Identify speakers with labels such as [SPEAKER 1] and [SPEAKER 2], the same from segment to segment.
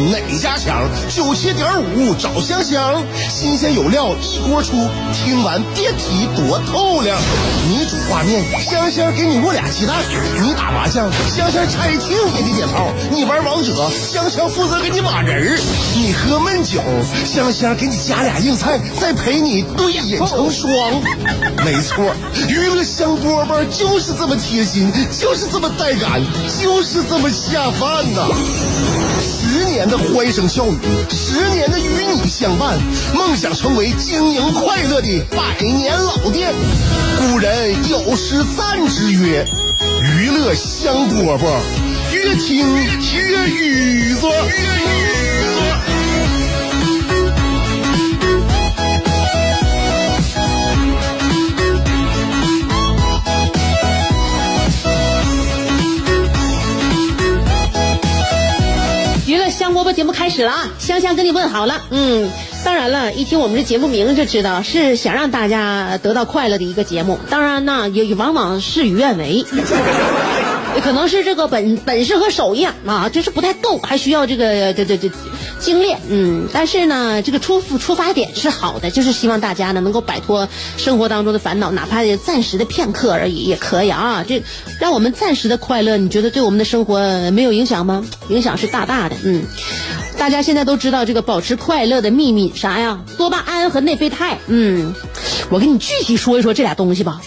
[SPEAKER 1] 哪家强？九七点五找香香，新鲜有料一锅出，听完别提多透亮。你煮挂面，香香给你握俩鸡蛋；你打麻将，香香拆听给你点炮；你玩王者，香香负责给你码人儿；你喝闷酒，香香给你加俩硬菜，再陪你对饮成双。没错，娱乐香饽饽就是这么贴心，就是这么带感，就是这么下饭呐！十年的欢声笑语，十年的与你相伴，梦想成为经营快乐的百年老店。古人有诗赞之曰：“娱乐香饽饽，越听越雨子。”
[SPEAKER 2] 播节目开始了啊！香香跟你问好了，嗯，当然了，一听我们这节目名就知道是想让大家得到快乐的一个节目。当然呢，也往往事与愿违，可能是这个本本事和手艺啊，就是不太够，还需要这个这这这精炼。嗯，但是呢，这个出出发点是好的，就是希望大家呢能够摆脱生活当中的烦恼，哪怕暂时的片刻而已也可以啊。这让我们暂时的快乐，你觉得对我们的生活没有影响吗？影响是大大的。嗯，大家现在都知道这个保持快乐的秘密啥呀？多巴胺和内啡肽。嗯，我给你具体说一说这俩东西吧。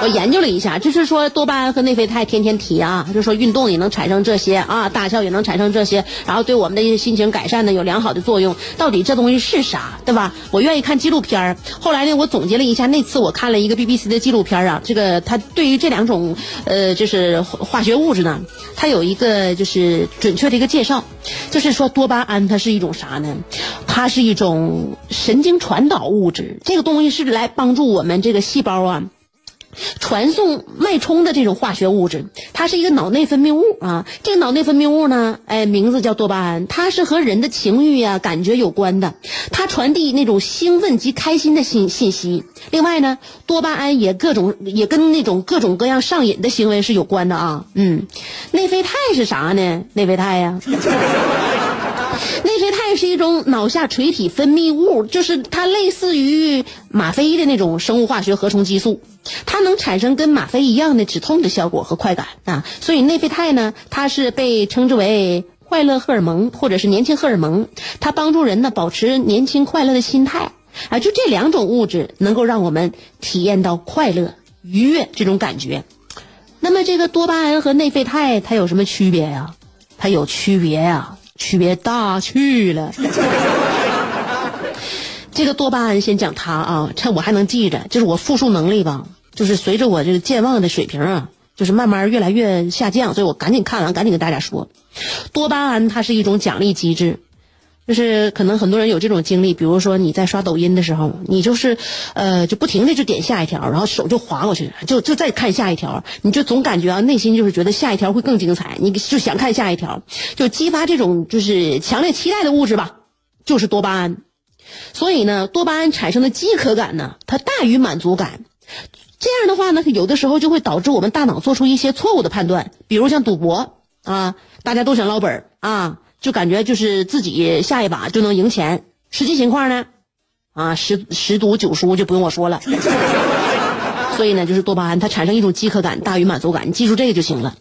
[SPEAKER 2] 我研究了一下，就是说多巴胺和内啡肽天天提啊，就是说运动也能产生这些啊，大笑也能产生这些，然后对我们的心情改善呢有良好的作用。到底这东西是啥，对吧？我愿意看纪录片儿。后来呢，我总结了一下，那次我看了一个 BBC 的纪录片儿啊，这个它对于这两种呃就是化学物质呢，它有一个就是准确的一个介绍，就是说多巴胺它是一种啥呢？它是一种神经传导物质，这个东西是来帮助我们这个细胞啊。传送脉冲的这种化学物质，它是一个脑内分泌物啊。这个脑内分泌物呢，哎，名字叫多巴胺，它是和人的情欲呀、感觉有关的，它传递那种兴奋及开心的信信息。另外呢，多巴胺也各种也跟那种各种各样上瘾的行为是有关的啊。嗯，内啡肽是啥呢？内啡肽呀。啡肽是一种脑下垂体分泌物，就是它类似于吗啡的那种生物化学合成激素，它能产生跟吗啡一样的止痛的效果和快感啊。所以内啡肽呢，它是被称之为快乐荷尔蒙或者是年轻荷尔蒙，它帮助人呢保持年轻快乐的心态啊。就这两种物质能够让我们体验到快乐愉悦这种感觉。那么这个多巴胺和内啡肽它有什么区别呀？它有区别呀。区别大去了。这个多巴胺先讲它啊，趁我还能记着，就是我复述能力吧，就是随着我这个健忘的水平啊，就是慢慢越来越下降，所以我赶紧看完，赶紧跟大家说，多巴胺它是一种奖励机制。就是可能很多人有这种经历，比如说你在刷抖音的时候，你就是，呃，就不停的就点下一条，然后手就划过去，就就再看下一条，你就总感觉啊内心就是觉得下一条会更精彩，你就想看下一条，就激发这种就是强烈期待的物质吧，就是多巴胺。所以呢，多巴胺产生的饥渴感呢，它大于满足感。这样的话呢，有的时候就会导致我们大脑做出一些错误的判断，比如像赌博啊，大家都想捞本啊。就感觉就是自己下一把就能赢钱，实际情况呢，啊十十赌九输就不用我说了。所以呢，就是多巴胺它产生一种饥渴感大于满足感，你记住这个就行了。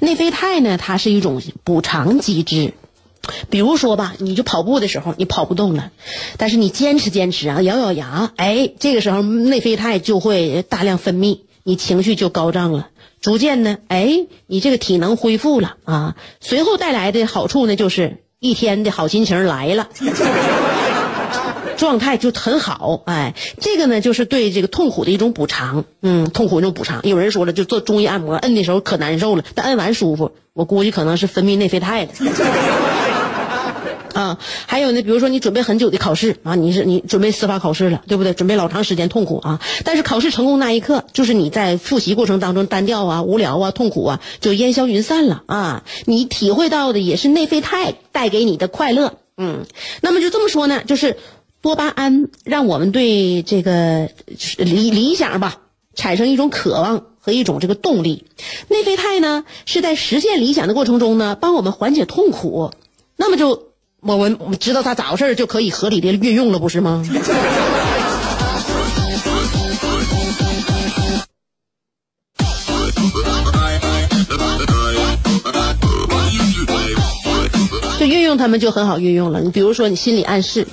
[SPEAKER 2] 内啡肽呢，它是一种补偿机制，比如说吧，你就跑步的时候你跑不动了，但是你坚持坚持啊，咬咬牙，哎，这个时候内啡肽就会大量分泌，你情绪就高涨了。逐渐呢，哎，你这个体能恢复了啊，随后带来的好处呢，就是一天的好心情来了，状态就很好，哎，这个呢就是对这个痛苦的一种补偿，嗯，痛苦一种补偿。有人说了，就做中医按摩，摁的时候可难受了，但摁完舒服，我估计可能是分泌内啡肽的。啊，还有呢，比如说你准备很久的考试啊，你是你准备司法考试了，对不对？准备老长时间，痛苦啊。但是考试成功那一刻，就是你在复习过程当中单调啊、无聊啊、痛苦啊，就烟消云散了啊。你体会到的也是内啡肽带给你的快乐，嗯。那么就这么说呢，就是多巴胺让我们对这个理理想吧产生一种渴望和一种这个动力。内啡肽呢是在实现理想的过程中呢，帮我们缓解痛苦。那么就我们知道他咋回事就可以合理的运用了，不是吗？就运用他们就很好运用了。你比如说，你心理暗示，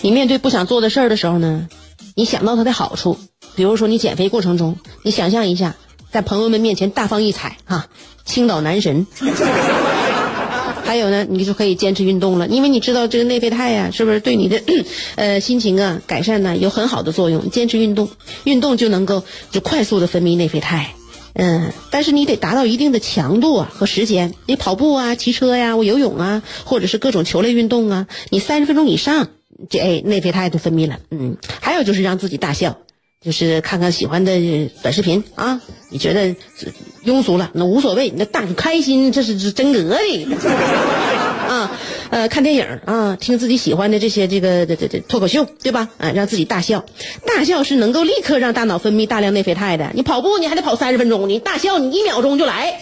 [SPEAKER 2] 你面对不想做的事儿的时候呢，你想到它的好处。比如说，你减肥过程中，你想象一下，在朋友们面前大放异彩啊，青岛男神。还有呢，你就可以坚持运动了，因为你知道这个内啡肽呀，是不是对你的 呃心情啊改善呢有很好的作用？坚持运动，运动就能够就快速的分泌内啡肽。嗯，但是你得达到一定的强度啊和时间。你跑步啊、骑车呀、我游泳啊，或者是各种球类运动啊，你三十分钟以上，这哎内啡肽就分泌了。嗯，还有就是让自己大笑，就是看看喜欢的短视频啊，你觉得庸俗了那无所谓，那大开心这是真格的啊。呃，看电影啊，听自己喜欢的这些这个这这这脱口秀，对吧？啊，让自己大笑，大笑是能够立刻让大脑分泌大量内啡肽的。你跑步你还得跑三十分钟，你大笑你一秒钟就来，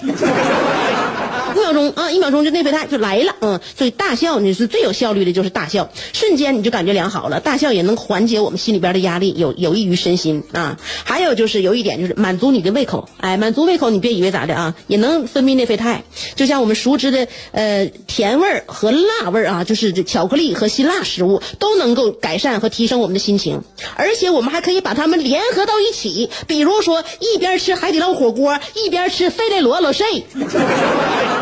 [SPEAKER 2] 一秒钟啊，一秒钟就内啡肽就来了。嗯，所以大笑你是最有效率的，就是大笑，瞬间你就感觉良好了。大笑也能缓解我们心里边的压力，有有益于身心啊。还有就是有一点就是满足你的胃口，哎，满足胃口，你别以为咋的啊，也能分泌内啡肽。就像我们熟知的呃甜味儿和辣。味儿啊，就是这巧克力和辛辣食物都能够改善和提升我们的心情，而且我们还可以把它们联合到一起，比如说一边吃海底捞火锅，一边吃费列罗罗碎。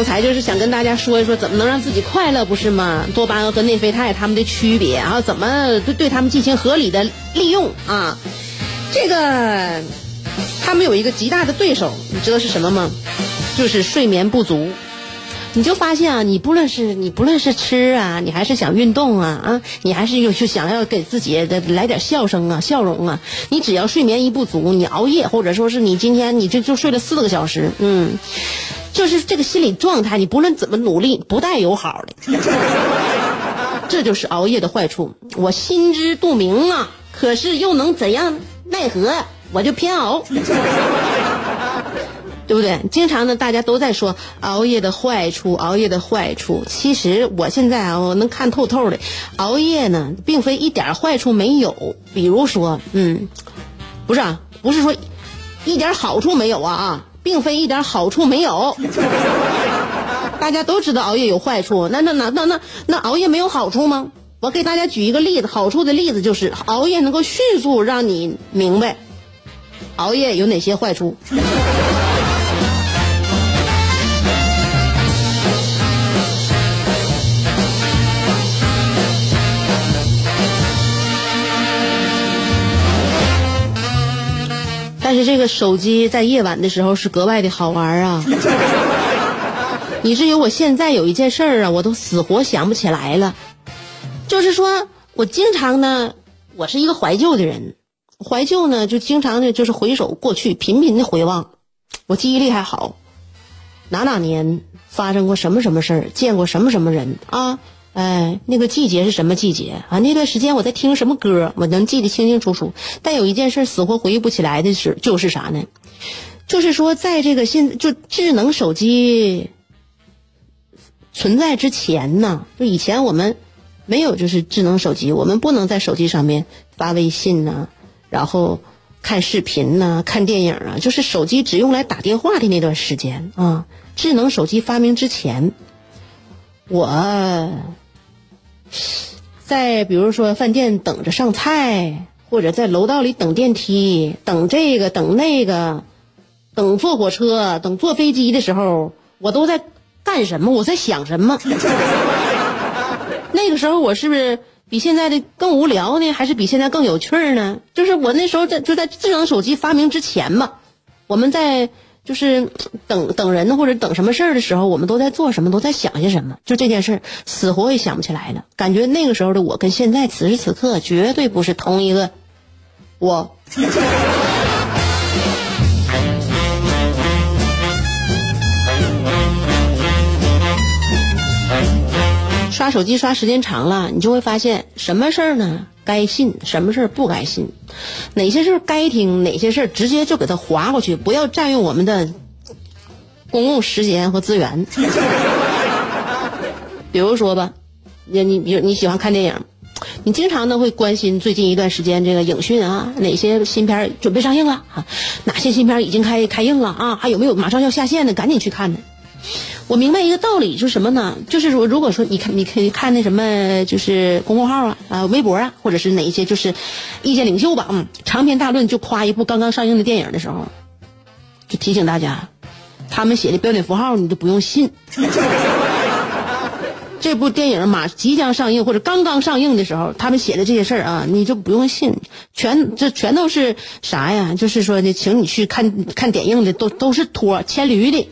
[SPEAKER 2] 刚才就是想跟大家说一说，怎么能让自己快乐，不是吗？多巴胺和内啡肽它们的区别，然后怎么对对它们进行合理的利用啊？这个，他们有一个极大的对手，你知道是什么吗？就是睡眠不足。你就发现啊，你不论是你不论是吃啊，你还是想运动啊啊，你还是有就想要给自己的来点笑声啊、笑容啊，你只要睡眠一不足，你熬夜或者说是你今天你这就睡了四个小时，嗯。就是这个心理状态，你不论怎么努力，不带有好的。这就是熬夜的坏处，我心知肚明啊。可是又能怎样？奈何我就偏熬，对不对？经常呢，大家都在说熬夜的坏处，熬夜的坏处。其实我现在啊，我能看透透的，熬夜呢，并非一点坏处没有。比如说，嗯，不是啊，不是说一点好处没有啊啊。并非一点好处没有，大家都知道熬夜有坏处，那那那那那那熬夜没有好处吗？我给大家举一个例子，好处的例子就是熬夜能够迅速让你明白熬夜有哪些坏处。但是这个手机在夜晚的时候是格外的好玩啊，以至于我现在有一件事儿啊，我都死活想不起来了。就是说我经常呢，我是一个怀旧的人，怀旧呢，就经常的就是回首过去，频频的回望。我记忆力还好，哪哪年发生过什么什么事儿，见过什么什么人啊？哎，那个季节是什么季节啊？那段时间我在听什么歌，我能记得清清楚楚。但有一件事死活回忆不起来的是，就是啥呢？就是说，在这个现就智能手机存在之前呢，就以前我们没有就是智能手机，我们不能在手机上面发微信呐，然后看视频呐、看电影啊，就是手机只用来打电话的那段时间啊。智能手机发明之前，我。在比如说饭店等着上菜，或者在楼道里等电梯，等这个等那个，等坐火车，等坐飞机的时候，我都在干什么？我在想什么？那个时候我是不是比现在的更无聊呢？还是比现在更有趣呢？就是我那时候在就在智能手机发明之前嘛，我们在。就是等等人或者等什么事儿的时候，我们都在做什么，都在想些什么。就这件事儿，死活也想不起来了。感觉那个时候的我跟现在此时此刻绝对不是同一个我。刷手机刷时间长了，你就会发现什么事儿呢？该信什么事儿不该信，哪些事儿该听，哪些事儿直接就给它划过去，不要占用我们的公共时间和资源。比如说吧，你你比如你喜欢看电影，你经常呢会关心最近一段时间这个影讯啊，哪些新片准备上映了？哪些新片已经开开映了啊？还有没有马上要下线的？赶紧去看呢。我明白一个道理，就是什么呢？就是说，如果说你看，你可以看那什么，就是公众号啊，啊，微博啊，或者是哪一些就是意见领袖吧，嗯，长篇大论就夸一部刚刚上映的电影的时候，就提醒大家，他们写的标点符号你都不用信。这部电影马即将上映或者刚刚上映的时候，他们写的这些事儿啊，你就不用信，全这全都是啥呀？就是说呢，请你去看看点映的都都是托牵驴的。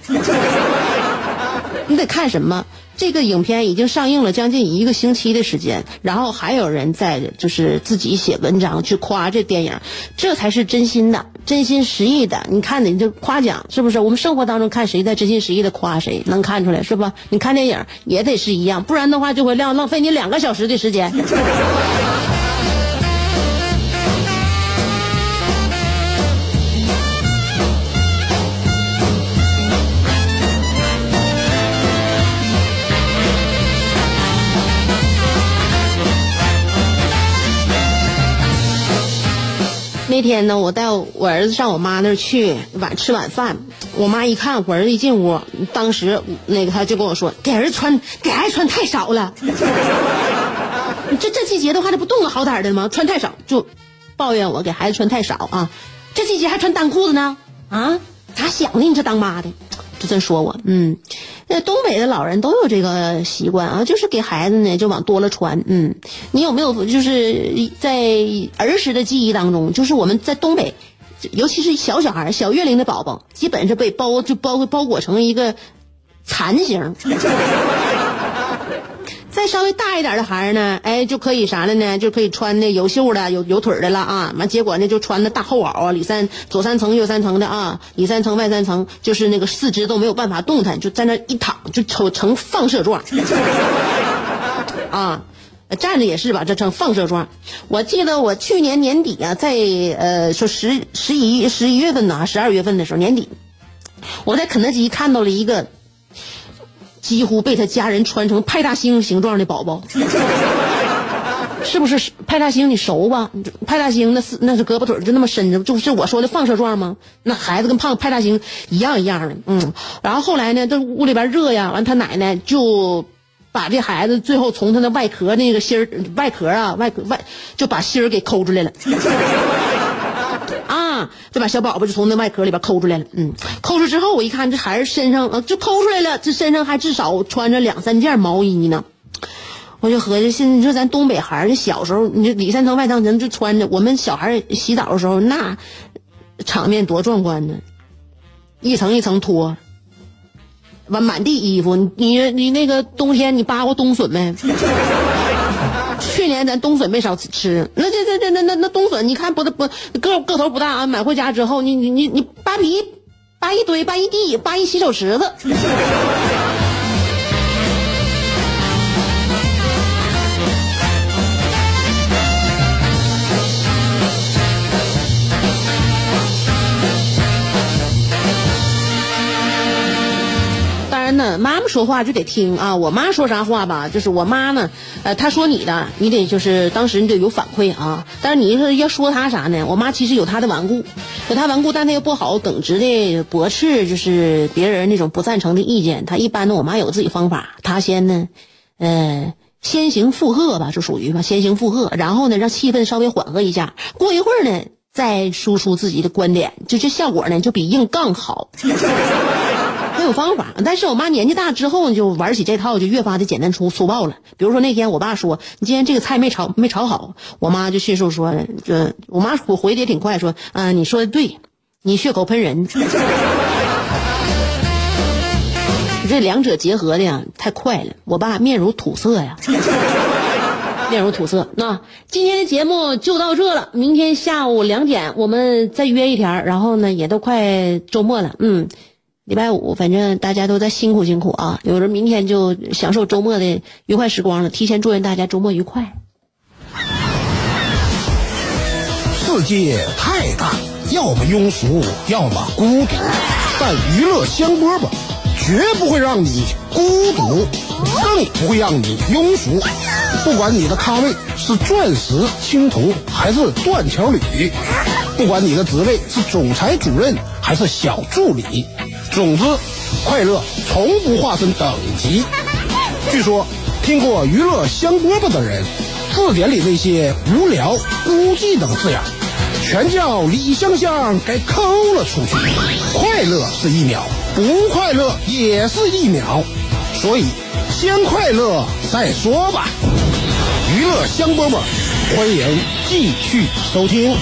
[SPEAKER 2] 你得看什么？这个影片已经上映了将近一个星期的时间，然后还有人在就是自己写文章去夸这电影，这才是真心的、真心实意的。你看，你这夸奖是不是？我们生活当中看谁在真心实意的夸谁，能看出来是不？你看电影也得是一样，不然的话就会浪浪费你两个小时的时间。那天呢，我带我儿子上我妈那儿去晚吃晚饭，我妈一看我儿子一进屋，当时那个他就跟我说：“给儿子穿，给孩子穿太少了。这这季节的话，这不冻个好点的吗？穿太少就抱怨我给孩子穿太少啊！这季节还穿单裤子呢啊？咋想的？你这当妈的？”就这说我，嗯，那东北的老人都有这个习惯啊，就是给孩子呢就往多了穿，嗯，你有没有就是在儿时的记忆当中，就是我们在东北，尤其是小小孩、小月龄的宝宝，基本是被包就包包裹成一个蚕形。再稍微大一点的孩儿呢，哎，就可以啥了呢？就可以穿那有袖的、有有腿的了啊。完，结果呢，就穿那大厚袄啊，里三左三层、右三层的啊，里三层外三层，就是那个四肢都没有办法动弹，就在那一躺，就成成放射状。啊，站着也是吧？这成放射状。我记得我去年年底啊，在呃说十十一十一月份呢，十二月份的时候年底，我在肯德基看到了一个。几乎被他家人穿成派大星形状的宝宝，是不是派大星？你熟吧？派大星那是那是胳膊腿就那么伸着，就是我说的放射状吗？那孩子跟胖派大星一样一样的，嗯。然后后来呢，这屋里边热呀，完他奶奶就把这孩子最后从他那外壳那个芯儿外壳啊外壳外就把芯儿给抠出来了。就把小宝宝就从那外壳里边抠出来了。嗯，抠出之后，我一看这孩子身上啊，就抠出来了，这身上还至少穿着两三件毛衣呢。我就合计，现在你说咱东北孩子小时候，你这里三层外三层就穿着，我们小孩洗澡的时候那场面多壮观呢，一层一层脱，完满地衣服，你你你那个冬天你扒过冬笋没？去年咱冬笋没少吃，那这这这那那那冬笋，你看不不个个头不大啊，买回家之后，你你你你扒皮，扒一堆，扒一地，扒一洗手池子。当然呢，妈妈说话就得听啊。我妈说啥话吧，就是我妈呢，呃，她说你的，你得就是当时你得有反馈啊。但是你是要说她啥呢？我妈其实有她的顽固，有她顽固，但她又不好耿直的驳斥，就是别人那种不赞成的意见。她一般呢，我妈有自己方法，她先呢，呃，先行附和吧，就属于吧，先行附和，然后呢，让气氛稍微缓和一下。过一会儿呢，再输出自己的观点，就这效果呢，就比硬杠好。有方法，但是我妈年纪大之后就玩起这套，就越发的简单粗粗暴了。比如说那天我爸说你今天这个菜没炒没炒好，我妈就迅速说，这我妈我回的也挺快，说嗯、你说的对，你血口喷人。这两者结合的呀太快了，我爸面如土色呀，面如土色。那今天的节目就到这了，明天下午两点我们再约一天，然后呢也都快周末了，嗯。礼拜五，反正大家都在辛苦辛苦啊！有人明天就享受周末的愉快时光了。提前祝愿大家周末愉快。
[SPEAKER 1] 世界太大，要么庸俗，要么孤独，但娱乐香饽饽绝不会让你孤独，更不会让你庸俗。不管你的咖位是钻石、青铜还是断桥铝，不管你的职位是总裁、主任还是小助理。总之，快乐从不划分等级。据说，听过“娱乐香饽饽”的人，字典里那些无聊、孤寂等字眼，全叫李香香给抠了出去。快乐是一秒，不快乐也是一秒，所以先快乐再说吧。娱乐香饽饽，欢迎继续收听。